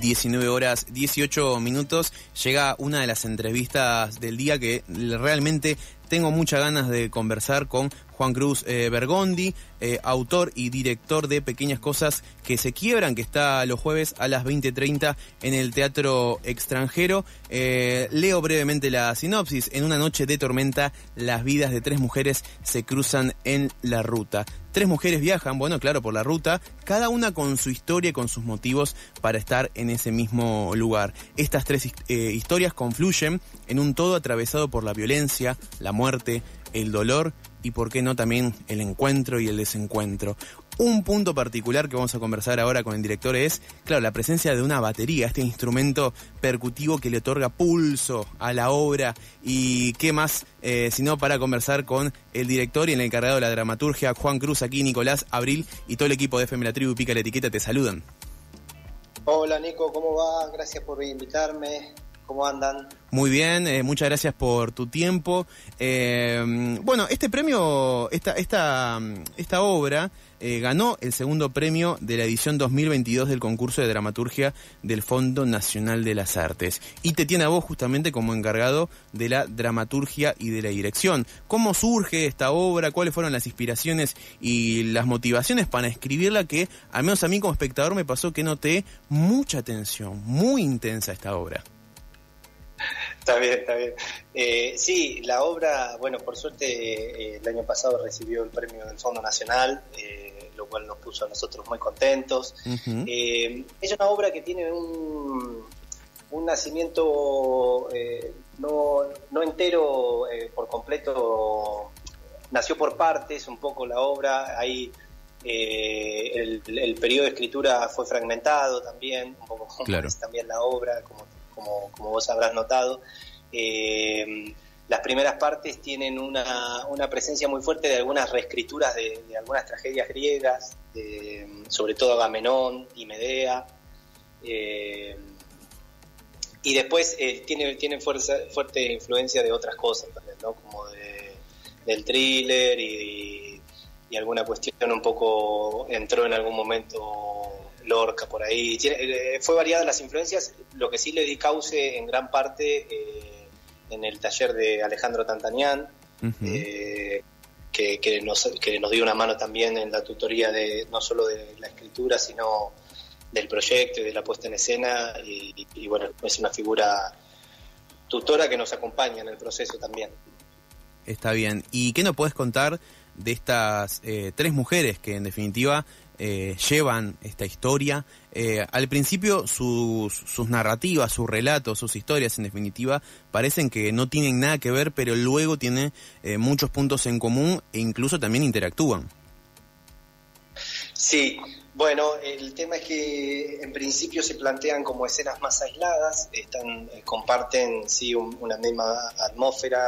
19 horas 18 minutos, llega una de las entrevistas del día que realmente tengo muchas ganas de conversar con Juan Cruz eh, Bergondi, eh, autor y director de Pequeñas Cosas que se quiebran, que está los jueves a las 20.30 en el Teatro Extranjero. Eh, leo brevemente la sinopsis. En una noche de tormenta, las vidas de tres mujeres se cruzan en la ruta. Tres mujeres viajan, bueno, claro, por la ruta, cada una con su historia y con sus motivos para estar en ese mismo lugar. Estas tres historias confluyen en un todo atravesado por la violencia, la muerte, el dolor y por qué no también el encuentro y el desencuentro. Un punto particular que vamos a conversar ahora con el director es, claro, la presencia de una batería, este instrumento percutivo que le otorga pulso a la obra y qué más, eh, sino para conversar con el director y el encargado de la dramaturgia, Juan Cruz, aquí Nicolás Abril y todo el equipo de FM La Tribu Pica la Etiqueta te saludan. Hola Nico, ¿cómo va? Gracias por invitarme. ¿Cómo andan? Muy bien, eh, muchas gracias por tu tiempo. Eh, bueno, este premio, esta, obra eh, ganó el segundo premio de la edición 2022 del concurso de dramaturgia del Fondo Nacional de las Artes. Y te tiene a vos justamente como encargado de la dramaturgia y de la dirección. ¿Cómo surge esta obra? ¿Cuáles fueron las inspiraciones y las motivaciones para escribirla? Que al menos a mí como espectador me pasó que noté mucha atención, muy intensa esta obra. Está bien, está bien. Eh, sí, la obra, bueno, por suerte eh, el año pasado recibió el premio del Fondo Nacional, eh, lo cual nos puso a nosotros muy contentos. es una obra que tiene un, un nacimiento no, no, entero por completo, nació por partes un poco la obra, ahí el, el, periodo de escritura fue fragmentado también, un poco como es también la obra, como como, vos habrás notado. Eh, las primeras partes tienen una, presencia muy fuerte de algunas reescrituras de, algunas tragedias griegas, sobre todo Agamenón y Medea. Eh, y después eh, tiene, tiene fuerza, fuerte influencia de otras cosas ¿no? Como del thriller y, y, alguna cuestión un poco entró en algún momento Lorca por ahí. Eh, fue variada las influencias, lo que sí le di cauce en gran parte eh, en el taller de Alejandro Tantanian, eh, que, nos, que nos dio una mano también en la tutoría de no solo de la escritura, sino del proyecto y de la puesta en escena. Y, bueno, es una figura tutora que nos acompaña en el proceso también. Está bien. ¿Y qué nos puedes contar de estas tres mujeres que en definitiva eh, llevan esta historia. Eh, al principio sus, sus, narrativas, sus relatos, sus historias en definitiva parecen que no tienen nada que ver, pero luego tienen eh, muchos puntos en común e incluso también interactúan. Sí, bueno, el tema es que en principio se plantean como escenas más aisladas, están, comparten sí una misma atmósfera,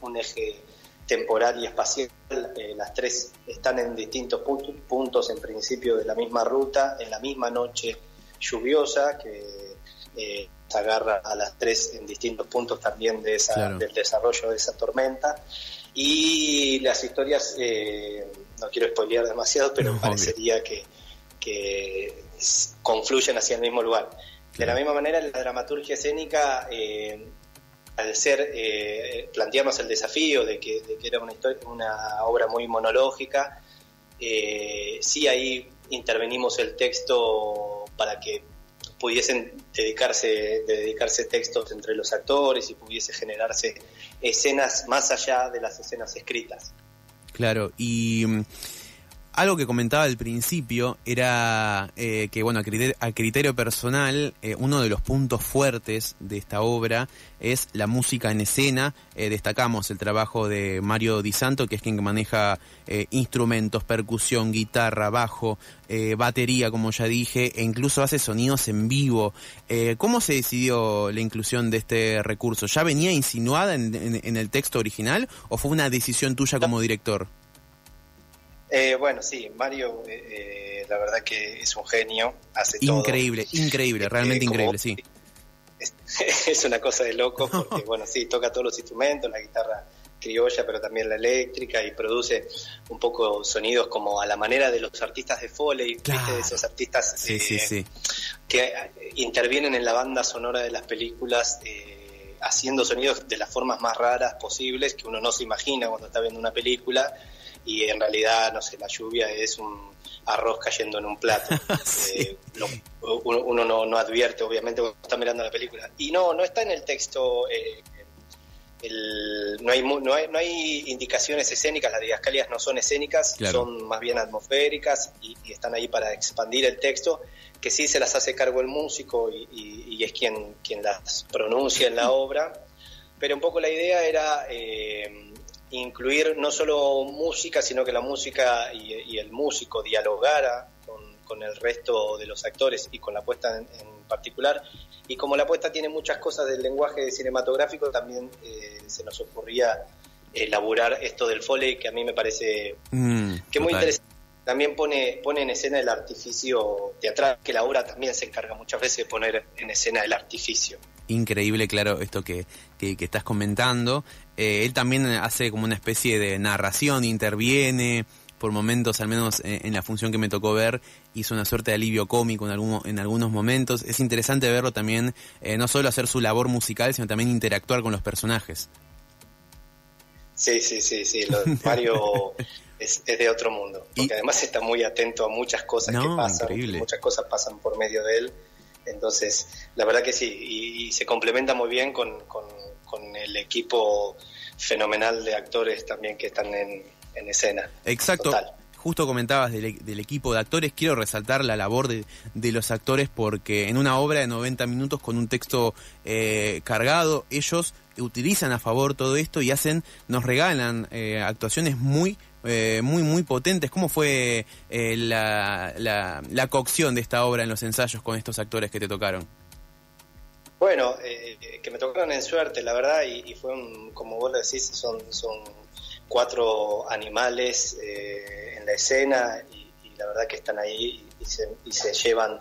un eje temporal y espacial. Eh, las tres están en distintos puntos, en principio de la misma ruta, en la misma noche lluviosa que eh, se agarra a las tres en distintos puntos también de esa, del desarrollo de esa tormenta. Y las historias, eh, no quiero spoilear demasiado, pero parecería que, que confluyen hacia el mismo lugar. De la misma manera, la dramaturgia escénica al ser, eh, planteamos el desafío de que, era una, una obra muy monológica, eh, sí ahí intervenimos el texto para que pudiesen dedicarse, dedicarse textos entre los actores y pudiese generarse escenas más allá de las escenas escritas. Claro, y algo que comentaba al principio era eh, que, bueno, a criterio, personal, eh, uno de los puntos fuertes de esta obra es la música en escena. Eh, destacamos el trabajo de Mario Di Santo, que es quien maneja instrumentos, percusión, guitarra, bajo, batería, como ya dije, e incluso hace sonidos en vivo. ¿Cómo se decidió la inclusión de este recurso? ¿Ya venía insinuada en el texto original o fue una decisión tuya como director? Eh, bueno, sí, Mario, eh, eh, la verdad que es un genio, hace increíble, todo. Increíble, realmente increíble, sí. Es, una cosa de loco, porque bueno, sí, toca todos los instrumentos, la guitarra criolla, pero también la eléctrica, y produce un poco sonidos como a la manera de los artistas de Foley, de esos artistas que intervienen en la banda sonora de las películas. Eh, haciendo sonidos de las formas más raras posibles que uno no se imagina cuando está viendo una película y en realidad, no sé, la lluvia es un arroz cayendo en un plato. Eh, uno, no, advierte, obviamente, cuando está mirando la película. Y no, no está en el texto, eh, no, hay, no, hay, no hay indicaciones escénicas, las didascalias no son escénicas, son más bien atmosféricas y, están ahí para expandir el texto, que sí se las hace cargo el músico y, es quien, quien las pronuncia en la obra. Pero un poco la idea era... Eh, incluir no solo música, sino que la música y, el músico dialogara con, el resto de los actores y con la puesta en, particular. Y como la puesta tiene muchas cosas del lenguaje cinematográfico, también eh, se nos ocurría elaborar esto del foley, que a mí me parece mm, que muy interesante. También pone, pone en escena el artificio teatral, que la obra también se encarga muchas veces de poner en escena el artificio increíble, claro, esto que, que, estás comentando. Eh, él también hace como una especie de narración, interviene por momentos, al menos eh, en, la función que me tocó ver, hizo una suerte de alivio cómico en, algún, en algunos momentos. Es interesante verlo también, eh, no solo hacer su labor musical, sino también interactuar con los personajes. Sí, sí, sí, sí. Mario es, de otro mundo. Porque además está muy atento a muchas cosas que pasan. Muchas cosas pasan por medio de él. Entonces, la verdad que sí, y, se complementa muy bien con, con, el equipo fenomenal de actores también que están en, escena. Exacto. Justo comentabas del, equipo de actores, quiero resaltar la labor de, los actores porque en una obra de 90 minutos con un texto eh, cargado, ellos utilizan a favor todo esto y hacen, nos regalan eh, actuaciones muy eh, muy, muy potentes. ¿Cómo fue eh, la, la, cocción de esta obra en los ensayos con estos actores que te tocaron? Bueno, eh, que me tocaron en suerte, la verdad, y, fue como vos lo decís, son, son cuatro animales en la escena y, la verdad que están ahí y se, y se llevan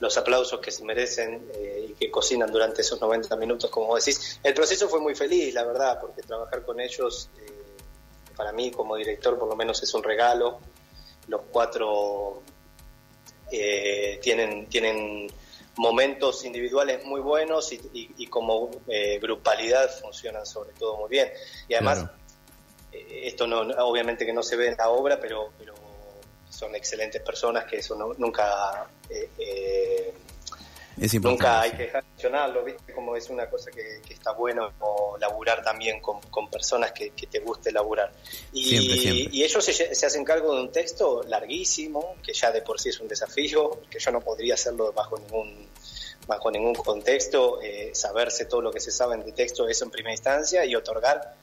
los aplausos que se merecen y que cocinan durante esos 90 minutos, como vos decís. El proceso fue muy feliz, la verdad, porque trabajar con ellos para mí como director por lo menos es un regalo. Los cuatro eh, tienen, tienen momentos individuales muy buenos y, como eh, grupalidad funcionan sobre todo muy bien. Y además, eh, esto no, obviamente que no se ve en la obra, pero, pero son excelentes personas que eso nunca Nunca hay que dejar de mencionarlo, ¿viste? Como es una cosa que, está bueno laburar también con, personas que, te guste laburar. Y, y ellos se, hacen cargo de un texto larguísimo, que ya de por sí es un desafío, que yo no podría hacerlo bajo ningún bajo ningún contexto, eh, saberse todo lo que se sabe de texto, eso en primera instancia, y otorgar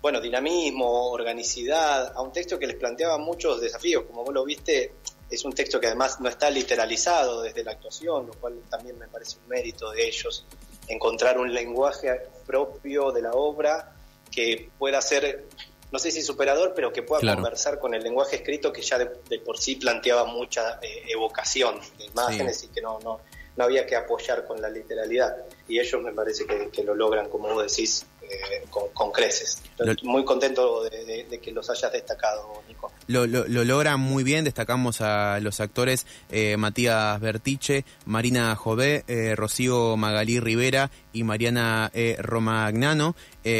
bueno, dinamismo, organicidad, a un texto que les planteaba muchos desafíos, como vos lo viste, es un texto que además no está literalizado desde la actuación, lo cual también me parece un mérito de ellos, encontrar un lenguaje propio de la obra que pueda ser, no sé si superador, pero que pueda conversar con el lenguaje escrito que ya de, por sí planteaba mucha eh, evocación de imágenes y que no, no, no había que apoyar con la literalidad. Y ellos me parece que, lo logran, como vos decís, eh, con, creces. Muy contento de, que los hayas destacado, Nico. Lo, lo, logran muy bien, destacamos a los actores eh, Matías Bertiche, Marina Jové, eh, Rocío Magalí Rivera y Mariana Romagnano.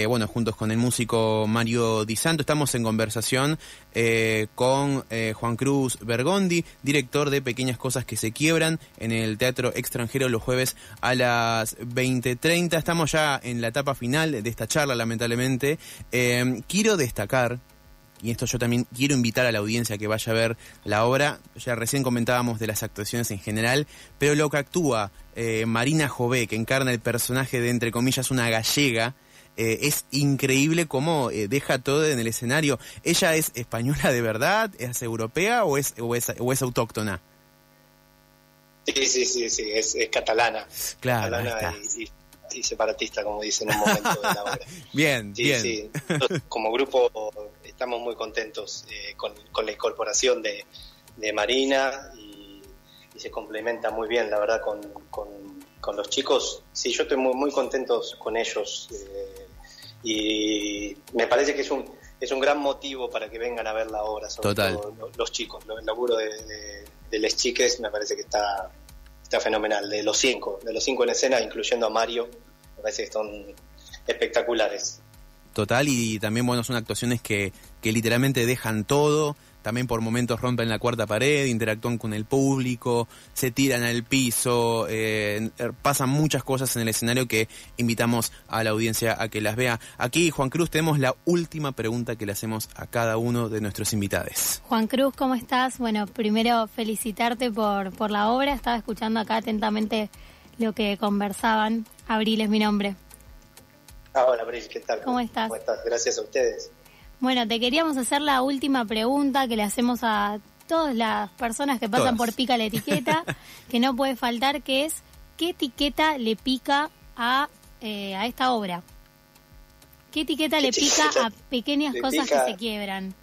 bueno, juntos con el músico Mario Di Santo, estamos en conversación con Juan Cruz Bergondi, director de Pequeñas Cosas que se Quiebran en el Teatro Extranjero los jueves a las 20.30. Estamos ya en la etapa final de esta charla, lamentablemente. Eh, quiero destacar, y esto yo también quiero invitar a la audiencia que vaya a ver la obra, ya recién comentábamos de las actuaciones en general, pero lo que actúa eh, Marina Jové, que encarna el personaje de, entre comillas, una gallega, eh, es increíble cómo deja todo en el escenario. ¿Ella es española de verdad? ¿Es europea o es, o es, autóctona? Sí, sí, sí, sí, es, catalana. Claro. Catalana y, y separatista, como dicen en un momento de la obra. bien, bien. como grupo estamos muy contentos eh, con, la incorporación de, Marina y, se complementa muy bien, la verdad, con, con, los chicos. Sí, yo estoy muy, muy contento con ellos eh, y me parece que es un, es un gran motivo para que vengan a ver la obra, sobre todo los, chicos. El laburo de, de, de les chiques me parece que está está fenomenal. De los cinco, de los cinco en escena, incluyendo a Mario, me parece que son espectaculares. Total, y también, bueno, son actuaciones que, que literalmente dejan todo, también por momentos rompen la cuarta pared, interactúan con el público, se tiran al piso, eh, pasan muchas cosas en el escenario que invitamos a la audiencia a que las vea. Aquí, Juan Cruz, tenemos la última pregunta que le hacemos a cada uno de nuestros invitados. Juan Cruz, ¿cómo estás? Bueno, primero felicitarte por, por la obra, estaba escuchando acá atentamente lo que conversaban. Abril es mi nombre. Ah, hola, Abril, ¿qué tal? ¿Cómo estás? ¿Cómo estás? Gracias a ustedes. Bueno, te queríamos hacer la última pregunta que le hacemos a todas las personas que pasan por Pica la Etiqueta, que no puede faltar, que es ¿qué etiqueta le pica a, eh, a esta obra? ¿Qué etiqueta le pica a pequeñas cosas que se quiebran?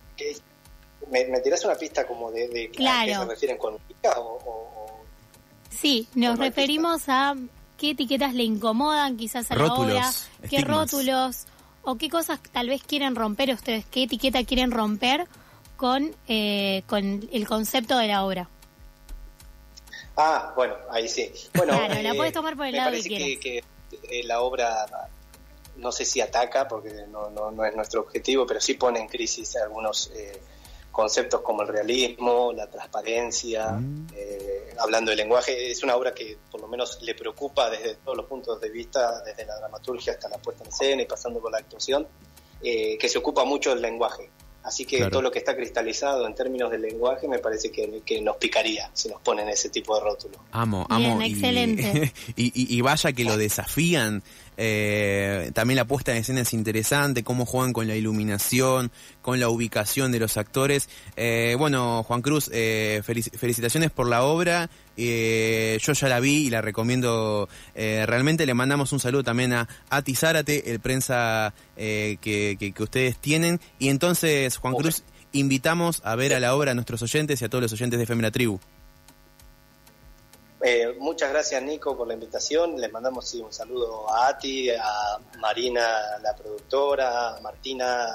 ¿Me, ¿Me tirás una pista como de, de claro. a qué se refieren con pica o, o, Sí, nos referimos a qué etiquetas le incomodan quizás a rótulos, la obra, qué estigmas. rótulos o qué cosas tal vez quieren romper ustedes, qué etiqueta quieren romper con, eh, con el concepto de la obra. Ah, bueno, ahí sí. Bueno, claro, la eh, puedes tomar por el me lado que parece quieras. que, que, eh, la obra, no sé si ataca, porque no, no, no es nuestro objetivo, pero sí pone en crisis algunos eh, conceptos como el realismo, la transparencia, Mm. eh, hablando del lenguaje. Es una obra que por lo menos le preocupa desde todos los puntos de vista, desde la dramaturgia hasta la puesta en escena y pasando por la actuación, eh, que se ocupa mucho del lenguaje. Así que Claro. todo lo que está cristalizado en términos del lenguaje me parece que, que nos picaría si nos ponen ese tipo de rótulo. Amo, Bien, amo. y- excelente. Y, y- y vaya que lo desafían. Eh, también la puesta en escena es interesante, cómo juegan con la iluminación, con la ubicación de los actores. Eh, bueno, Juan Cruz, eh, felici- felicitaciones por la obra. Yo ya la vi y la recomiendo realmente. Le mandamos un saludo también a Ati Zárate, el prensa que, que- que ustedes tienen. Y entonces, Juan. Cruz, invitamos a ver a la obra a nuestros oyentes y a todos los oyentes de FM La Tribu. Eh, muchas gracias Nico por la invitación. Les mandamos sí, un saludo a Ati, a Marina, la productora, a Martina,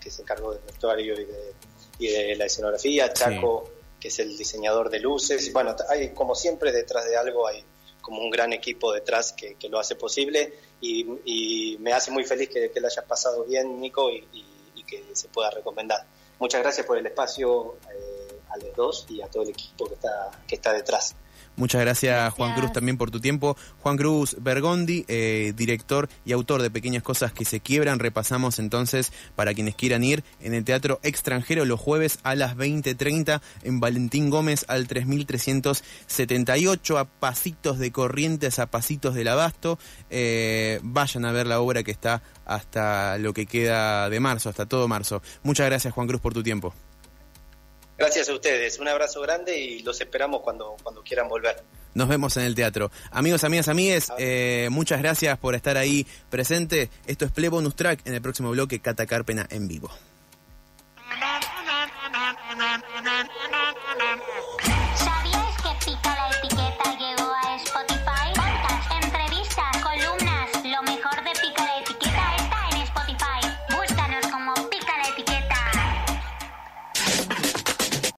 que se encargó del vestuario y de, y de la escenografía, a Chaco, que es el diseñador de luces. Bueno, hay como siempre detrás de algo hay como un gran equipo detrás que, que lo hace posible y, y me hace muy feliz que, que la hayas pasado bien Nico y, y- y que se pueda recomendar. Muchas gracias por el espacio eh, a los dos y a todo el equipo que está, que está detrás. Muchas gracias, Gracias. Juan Cruz también por tu tiempo. Juan Cruz Bergondi, eh, director y autor de Pequeñas Cosas que se quiebran. Repasamos entonces para quienes quieran ir en el Teatro Extranjero los jueves a las 20.30 en Valentín Gómez al 3378 a pasitos de Corrientes, a pasitos del Abasto. Eh, vayan a ver la obra que está hasta lo que queda de marzo, hasta todo marzo. Muchas gracias, Juan Cruz, por tu tiempo. Gracias a ustedes, un abrazo grande y los esperamos cuando, cuando quieran volver. Nos vemos en el teatro. Amigos, amigas, amigues, eh, muchas gracias por estar ahí presente. Esto es Play Bonus Track en el próximo bloque Cata Carpena en vivo.